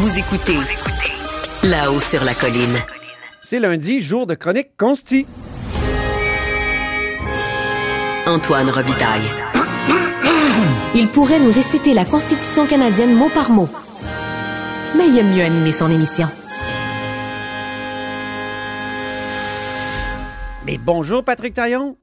Vous écoutez là-haut sur la colline. C'est lundi, jour de chronique consti. Antoine Robitaille. Il pourrait nous réciter la Constitution canadienne mot par mot. Mais il aime mieux animer son émission. Mais bonjour Patrick Taillon.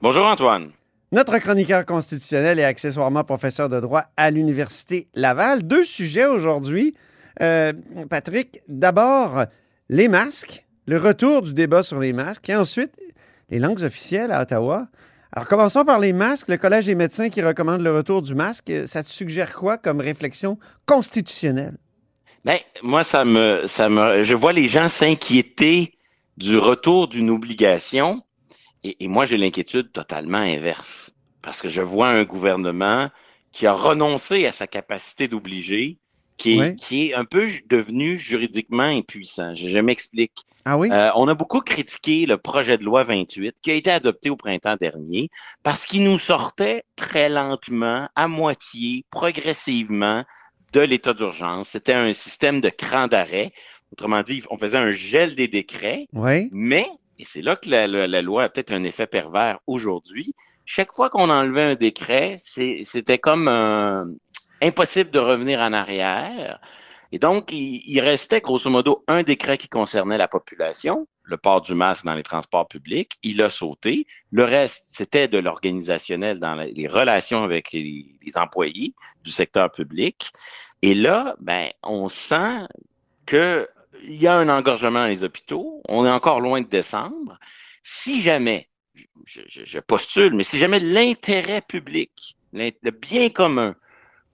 Bonjour Antoine. Notre chroniqueur constitutionnel et accessoirement professeur de droit à l'Université Laval. Deux sujets aujourd'hui. Euh, Patrick, d'abord, les masques, le retour du débat sur les masques, et ensuite, les langues officielles à Ottawa. Alors, commençons par les masques. Le Collège des médecins qui recommande le retour du masque, ça te suggère quoi comme réflexion constitutionnelle? Bien, moi, ça me, ça me, je vois les gens s'inquiéter du retour d'une obligation et, moi, j'ai l'inquiétude totalement inverse parce que je vois un gouvernement qui a renoncé à sa capacité d'obliger, qui est, qui est un peu devenu juridiquement impuissant. Je, m'explique. Ah oui? Euh, on a beaucoup critiqué le projet de loi 28 qui a été adopté au printemps dernier parce qu'il nous sortait très lentement, à moitié, progressivement de l'état d'urgence. C'était un système de cran d'arrêt. Autrement dit, on faisait un gel des décrets, oui. mais et c'est là que la, loi a peut-être un effet pervers aujourd'hui. Chaque fois qu'on enlevait un décret, c'était comme impossible de revenir en arrière. Et donc, il, restait grosso modo un décret qui concernait la population, le port du masque dans les transports publics. Il a sauté. Le reste, c'était de l'organisationnel dans les relations avec les, employés du secteur public. Et là, ben, on sent que il y a un engorgement dans les hôpitaux. On est encore loin de décembre. Si jamais, je, postule, mais si jamais l'intérêt public, le bien commun,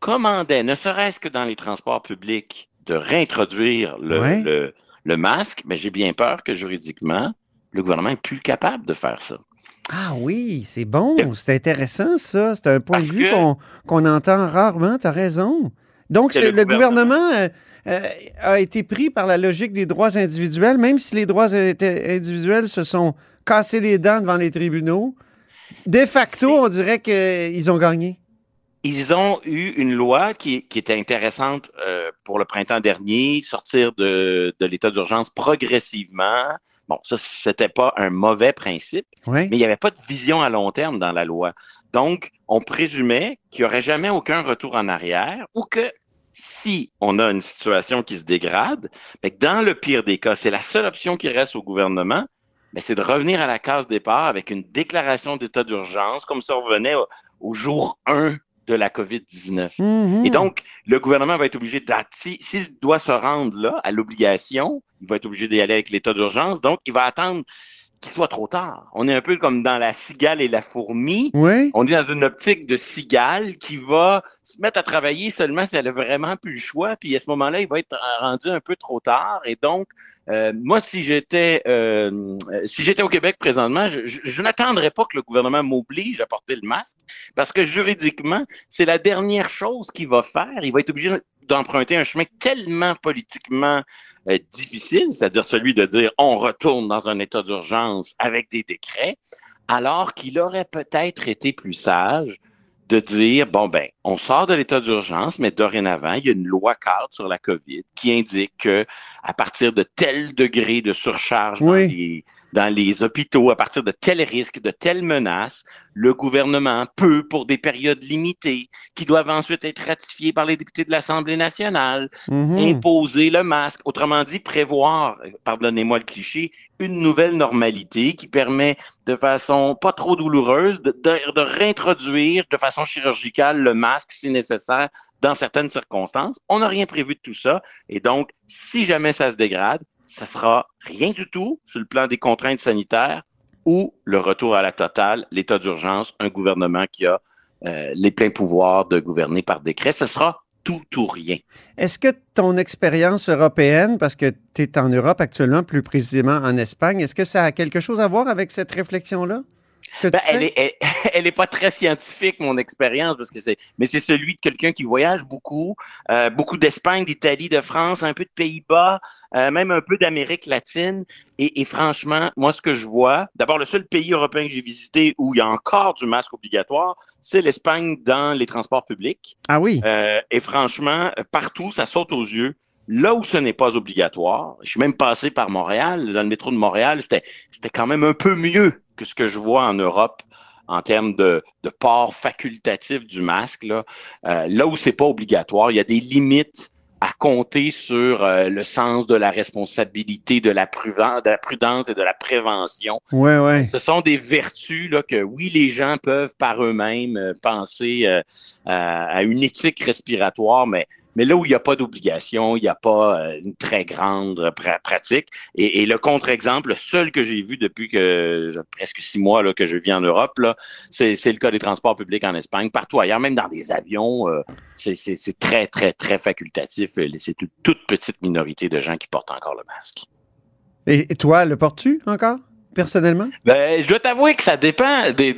commandait, ne serait-ce que dans les transports publics, de réintroduire le, le, masque, mais j'ai bien peur que juridiquement, le gouvernement n'est plus capable de faire ça. Ah oui, c'est bon, c'est intéressant ça. C'est un point de vue qu'on entend rarement, tu as raison. Donc, le, gouvernement, euh, euh, a été pris par la logique des droits individuels, même si les droits individuels se sont cassés les dents devant les tribunaux. De facto, on dirait qu'ils ont gagné. Ils ont eu une loi qui, était intéressante euh, pour le printemps dernier, sortir de, l'état d'urgence progressivement. Bon, ça, c'était pas un mauvais principe, mais il n'y avait pas de vision à long terme dans la loi. Donc, on présumait qu'il n'y aurait jamais aucun retour en arrière ou que si on a une situation qui se dégrade, mais dans le pire des cas, c'est la seule option qui reste au gouvernement, c'est de revenir à la case départ avec une déclaration d'état d'urgence, comme ça revenait au, jour 1 de la COVID-19. Mm-hmm. Et donc, le gouvernement va être obligé s'il doit se rendre là, à l'obligation, il va être obligé d'y aller avec l'état d'urgence, donc il va attendre qu'il soit trop tard. On est un peu comme dans la cigale et la fourmi. Oui. On est dans une optique de cigale qui va se mettre à travailler seulement si elle a vraiment plus le choix. Puis à ce moment-là, il va être rendu un peu trop tard. Et donc, euh, moi, si j'étais euh, si j'étais au Québec présentement, je, je, n'attendrais pas que le gouvernement m'oblige à porter le masque parce que juridiquement, c'est la dernière chose qu'il va faire. Il va être obligé d'emprunter un chemin tellement politiquement euh, difficile, c'est-à-dire celui de dire on retourne dans un état d'urgence avec des décrets, alors qu'il aurait peut-être été plus sage de dire bon ben on sort de l'état d'urgence mais dorénavant il y a une loi cadre sur la Covid qui indique que à partir de tel degré de surcharge dans les dans les hôpitaux à partir de tels risques, de telles menaces, le gouvernement peut, pour des périodes limitées, qui doivent ensuite être ratifiées par les députés de l'Assemblée nationale, mhm. imposer le masque. Autrement dit, prévoir, pardonnez-moi le cliché, une nouvelle normalité qui permet de façon pas trop douloureuse de, de réintroduire de façon chirurgicale le masque si nécessaire dans certaines circonstances. On n'a rien prévu de tout ça. Et donc, si jamais ça se dégrade, ça sera rien du tout sur le plan des contraintes sanitaires ou le retour à la totale, l'état d'urgence, un gouvernement qui a euh, les pleins pouvoirs de gouverner par décret. Ce sera tout ou rien. Est-ce que ton expérience européenne, parce que tu es en Europe actuellement, plus précisément en Espagne, est-ce que ça a quelque chose à voir avec cette réflexion-là? Ben, elle, est, elle, est pas très scientifique, mon expérience, parce que c'est, mais c'est celui de quelqu'un qui voyage beaucoup, euh, beaucoup d'Espagne, d'Italie, de France, un peu de Pays-Bas, euh, même un peu d'Amérique latine. Et, franchement, moi, ce que je vois, d'abord, le seul pays européen que j'ai visité où il y a encore du masque obligatoire, c'est l'Espagne dans les transports publics. Ah oui. Euh, et franchement, partout, ça saute aux yeux Là où ce n'est pas obligatoire, je suis même passé par Montréal, dans le métro de Montréal, c'était, c'était quand même un peu mieux que ce que je vois en Europe en termes de, de port facultatif du masque. Là, euh, là où c'est pas obligatoire, il y a des limites à compter sur euh, le sens de la responsabilité, de la, prudence, de la prudence et de la prévention. Ouais, ouais. Ce sont des vertus là, que oui, les gens peuvent par eux-mêmes euh, penser euh, à une éthique respiratoire, mais mais là où il n'y a pas d'obligation, il n'y a pas euh, une très grande pratique. Et, le contre-exemple, le seul que j'ai vu depuis que presque six mois là, que je vis en Europe, c'est, le cas des transports publics en Espagne. Partout ailleurs, même dans des avions, euh, c'est, très, très, très facultatif. C'est une toute petite minorité de gens qui portent encore le masque. Et toi, le portes-tu encore? Personnellement? Ben, je dois t'avouer que ça dépend des,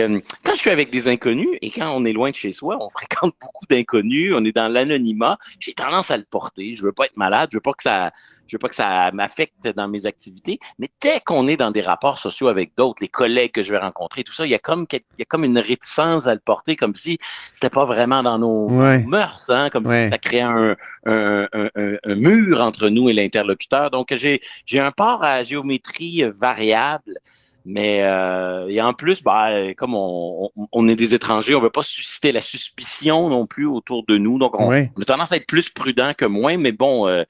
euh, quand je suis avec des inconnus et quand on est loin de chez soi, on fréquente beaucoup d'inconnus, on est dans l'anonymat, j'ai tendance à le porter. Je veux pas être malade, je veux pas que ça je veux pas que ça m'affecte dans mes activités, mais dès qu'on est dans des rapports sociaux avec d'autres, les collègues que je vais rencontrer, tout ça, il y a comme il y a comme une réticence à le porter, comme si c'était pas vraiment dans nos, mœurs, hein, comme si ça créait un, un, un, un, mur entre nous et l'interlocuteur. Donc j'ai j'ai un port à géométrie variable. Mais euh, et en plus, bah, comme on, on, est des étrangers, on veut pas susciter la suspicion non plus autour de nous. Donc, on, a tendance à être plus prudent que moins. Mais bon, euh,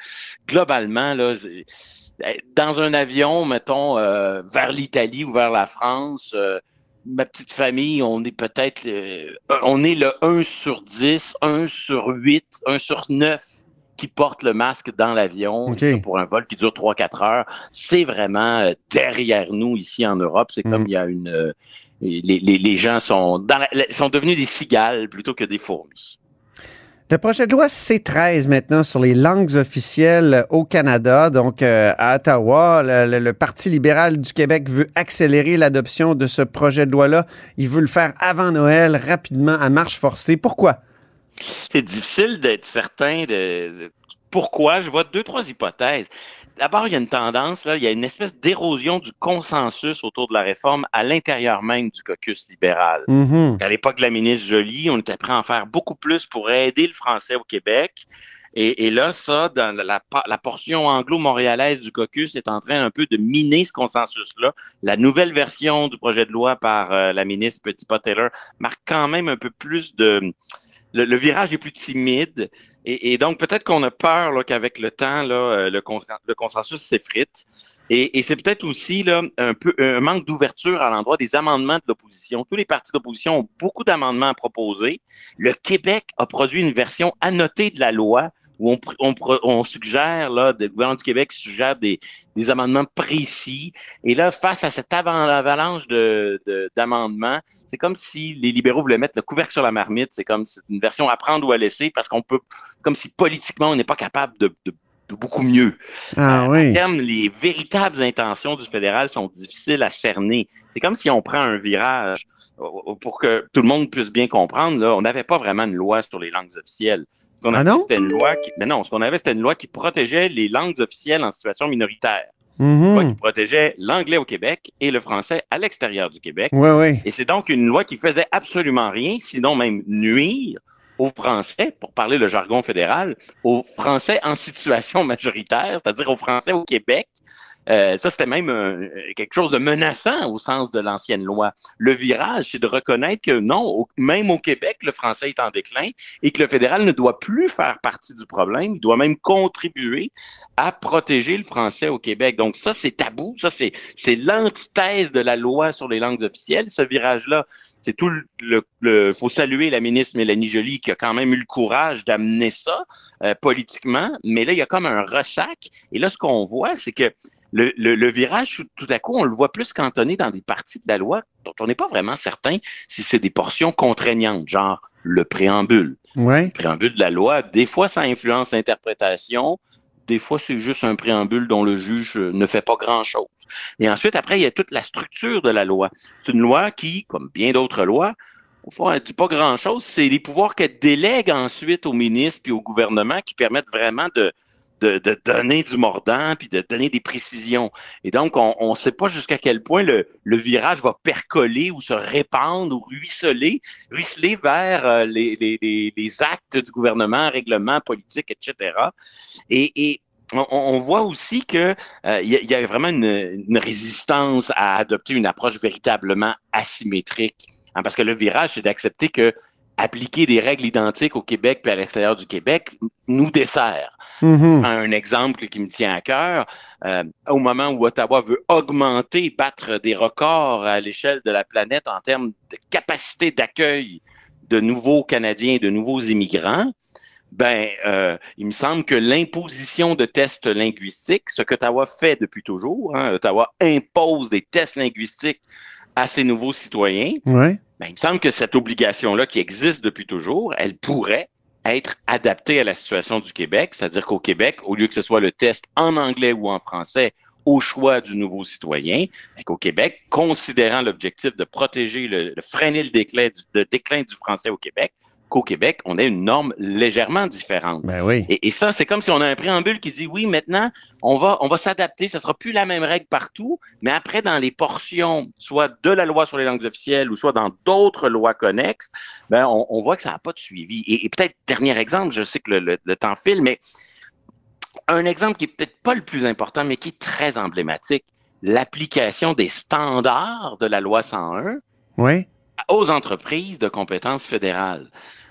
globalement, là, dans un avion, mettons, euh, vers l'Italie ou vers la France, euh, ma petite famille, on est peut-être, on est le 1 sur 10, 1 sur 8, 1 sur 9 qui porte le masque dans l'avion pour un vol qui dure 3-4 heures. C'est vraiment euh, derrière nous ici en Europe. C'est comme mm. il y a une... Euh, les, les, les, gens sont, dans sont devenus des cigales plutôt que des fourmis. Le projet de loi C13 maintenant sur les langues officielles au Canada. Donc, euh, à Ottawa, le, le, Parti libéral du Québec veut accélérer l'adoption de ce projet de loi-là. Il veut le faire avant Noël, rapidement, à marche forcée. Pourquoi? c'est difficile d'être certain de, pourquoi. Je vois deux, trois hypothèses. D'abord, il y a une tendance, là, il y a une espèce d'érosion du consensus autour de la réforme à l'intérieur même du caucus libéral. Mm-hmm. À l'époque de la ministre Joly, on était prêt à en faire beaucoup plus pour aider le français au Québec. Et, là, ça, dans la, la portion anglo-montréalaise du caucus est en train un peu de miner ce consensus-là. La nouvelle version du projet de loi par euh, la ministre Petit-Taylor marque quand même un peu plus de le, virage est plus timide. Et, donc, peut-être qu'on a peur qu'avec le temps, euh, le, consensus s'effrite. Et, c'est peut-être aussi un un manque d'ouverture à l'endroit des amendements de l'opposition. Tous les partis d'opposition ont beaucoup d'amendements à proposer. Le Québec a produit une version annotée de la loi où on, on, suggère, là, le gouvernement du Québec suggère des, des amendements précis. Et là, face à cette avalanche de, d'amendements, c'est comme si les libéraux voulaient mettre le couvercle sur la marmite. C'est comme une version à prendre ou à laisser parce qu'on peut, comme si politiquement, on n'est pas capable de, de beaucoup mieux. Ah, euh, oui. terme, les véritables intentions du fédéral sont difficiles à cerner. C'est comme si on prend un virage euh, pour que tout le monde puisse bien comprendre. Là, on n'avait pas vraiment une loi sur les langues officielles. Ce ah une loi qui, mais non, ce qu'on avait, c'était une loi qui protégeait les langues officielles en situation minoritaire. Mm-hmm. Une loi qui protégeait l'anglais au Québec et le français à l'extérieur du Québec. Oui, oui. Et c'est donc une loi qui faisait absolument rien, sinon même nuire aux Français, pour parler le jargon fédéral, aux Français en situation majoritaire, c'est-à-dire aux Français au Québec, euh, ça, c'était même euh, quelque chose de menaçant au sens de l'ancienne loi. Le virage, c'est de reconnaître que non, même au Québec, le français est en déclin et que le fédéral ne doit plus faire partie du problème, il doit même contribuer à protéger le français au Québec. Donc ça, c'est tabou, ça, c'est, c'est l'antithèse de la loi sur les langues officielles, ce virage-là. C'est tout le, le, faut saluer la ministre Mélanie Joly qui a quand même eu le courage d'amener ça euh, politiquement, mais là il y a comme un ressac et là ce qu'on voit c'est que le, le, virage, tout à coup, on le voit plus cantonné dans des parties de la loi dont on n'est pas vraiment certain si c'est des portions contraignantes, genre le préambule. Ouais. Le préambule de la loi, des fois, ça influence l'interprétation, des fois, c'est juste un préambule dont le juge ne fait pas grand-chose. Et ensuite, après, il y a toute la structure de la loi. C'est une loi qui, comme bien d'autres lois, au fond, elle dit pas grand-chose. C'est les pouvoirs qu'elle délègue ensuite au ministre puis au gouvernement qui permettent vraiment de, de, de, donner du mordant puis de donner des précisions. Et donc, on ne sait pas jusqu'à quel point le, le, virage va percoler ou se répandre ou ruisseler, ruisseler vers euh, les, les, les, actes du gouvernement, règlements politiques, etc. Et, et on, voit aussi que euh, il y, a vraiment une, une, résistance à adopter une approche véritablement asymétrique. Hein, parce que le virage, c'est d'accepter que appliquer des règles identiques au Québec puis à l'extérieur du Québec nous dessert. Mm-hmm. Un exemple qui me tient à cœur, euh, au moment où Ottawa veut augmenter, battre des records à l'échelle de la planète en termes de capacité d'accueil de nouveaux Canadiens, de nouveaux immigrants, ben, euh, il me semble que l'imposition de tests linguistiques, ce qu'Ottawa fait depuis toujours, hein, Ottawa impose des tests linguistiques à ses nouveaux citoyens. Ouais. Ben, il me semble que cette obligation-là, qui existe depuis toujours, elle pourrait être adaptée à la situation du Québec, c'est-à-dire qu'au Québec, au lieu que ce soit le test en anglais ou en français au choix du nouveau citoyen, ben, qu'au Québec, considérant l'objectif de protéger, le, de freiner le déclin, le déclin du français au Québec, qu'au Québec, on ait une norme légèrement différente. Ben oui. Et, et ça, c'est comme si on a un préambule qui dit oui, maintenant, on va, on va s'adapter. Ça sera plus la même règle partout, mais après, dans les portions, soit de la loi sur les langues officielles ou soit dans d'autres lois connexes, ben, on, on voit que ça n'a pas de suivi. Et, et peut-être, dernier exemple, je sais que le, le, le temps file, mais un exemple qui est peut-être pas le plus important, mais qui est très emblématique, l'application des standards de la loi 101 Oui. Aux entreprises de compétences fédérales.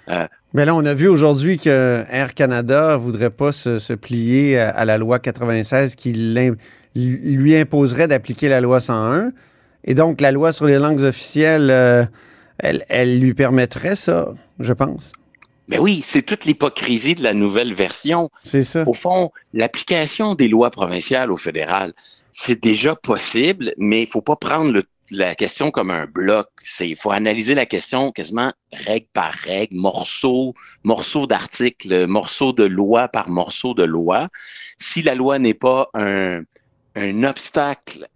Euh, Mais là, on a vu aujourd'hui que Air Canada voudrait pas se, se plier à, à, la loi 96 qui lui imposerait d'appliquer la loi 101. Et donc, la loi sur les langues officielles, euh, elle, elle lui permettrait ça, je pense. Mais oui, c'est toute l'hypocrisie de la nouvelle version. C'est ça. Au fond, l'application des lois provinciales au fédéral, c'est déjà possible, mais il faut pas prendre le, la question comme un bloc. C'est, il faut analyser la question quasiment règle par règle, morceau, morceau d'article, morceau de loi par morceau de loi. Si la loi n'est pas un, obstacle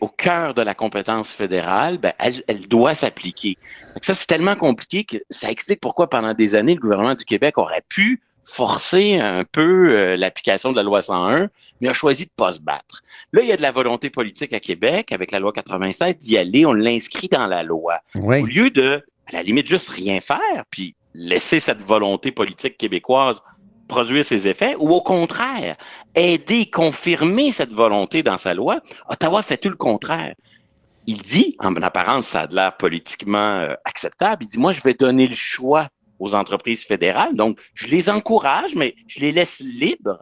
au cœur de la compétence fédérale, ben, elle, elle doit s'appliquer. Ça, c'est tellement compliqué que ça explique pourquoi pendant des années, le gouvernement du Québec aurait pu forcer un peu euh, l'application de la loi 101, mais a choisi de pas se battre. Là, il y a de la volonté politique à Québec avec la loi 96 d'y aller, on l'inscrit dans la loi. Oui. Au lieu de, à la limite, juste rien faire, puis laisser cette volonté politique québécoise produire ses effets, ou au contraire, aider, confirmer cette volonté dans sa loi, Ottawa fait tout le contraire. Il dit, en apparence, ça a l'air politiquement euh, acceptable, il dit, moi, je vais donner le choix aux entreprises fédérales, donc je les encourage, mais je les laisse libres.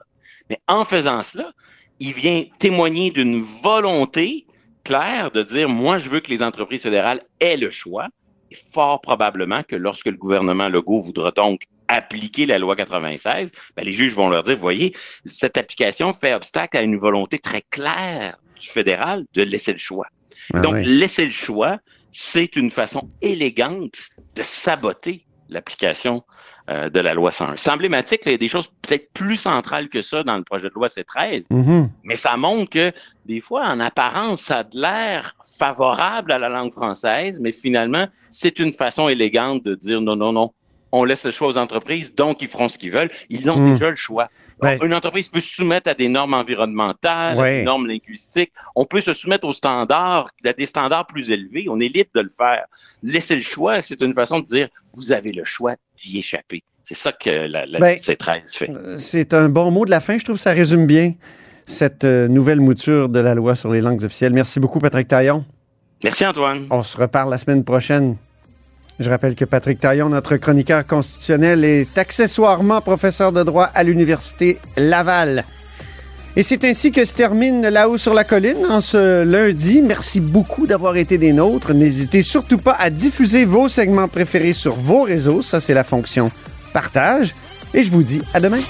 Mais en faisant cela, il vient témoigner d'une volonté claire de dire, moi, je veux que les entreprises fédérales aient le choix, et fort probablement que lorsque le gouvernement Legault voudra donc appliquer la loi 96, ben les juges vont leur dire, voyez, cette application fait obstacle à une volonté très claire du fédéral de laisser le choix. Ah Donc, oui. laisser le choix, c'est une façon élégante de saboter l'application euh, de la loi 101. C'est emblématique, il y a des choses peut-être plus centrales que ça dans le projet de loi C13, Mhm. mais ça montre que des fois, en apparence, ça a de l'air favorable à la langue française, mais finalement, c'est une façon élégante de dire non, non, non. On laisse le choix aux entreprises, donc ils feront ce qu'ils veulent. Ils ont Mm. déjà le choix. Ben- Une entreprise peut se soumettre à des normes environnementales, à des normes linguistiques. On peut se soumettre aux standards, à des standards plus élevés. On est libre de le faire. Laisser le choix, c'est une façon de dire vous avez le choix d'y échapper. C'est ça que la, la Ben- C13 fait. C'est un bon mot de la fin. Je trouve que ça résume bien cette euh, nouvelle mouture de la loi sur les langues officielles. Merci beaucoup, Patrick Taillon. Merci Antoine. On se reparle la semaine prochaine. Je rappelle que Patrick Taillon, notre chroniqueur constitutionnel, est accessoirement professeur de droit à l'Université Laval. Et c'est ainsi que se termine là-haut sur la colline en ce lundi. Merci beaucoup d'avoir été des nôtres. N'hésitez surtout pas à diffuser vos segments préférés sur vos réseaux. Ça, c'est la fonction partage. Et je vous dis à demain.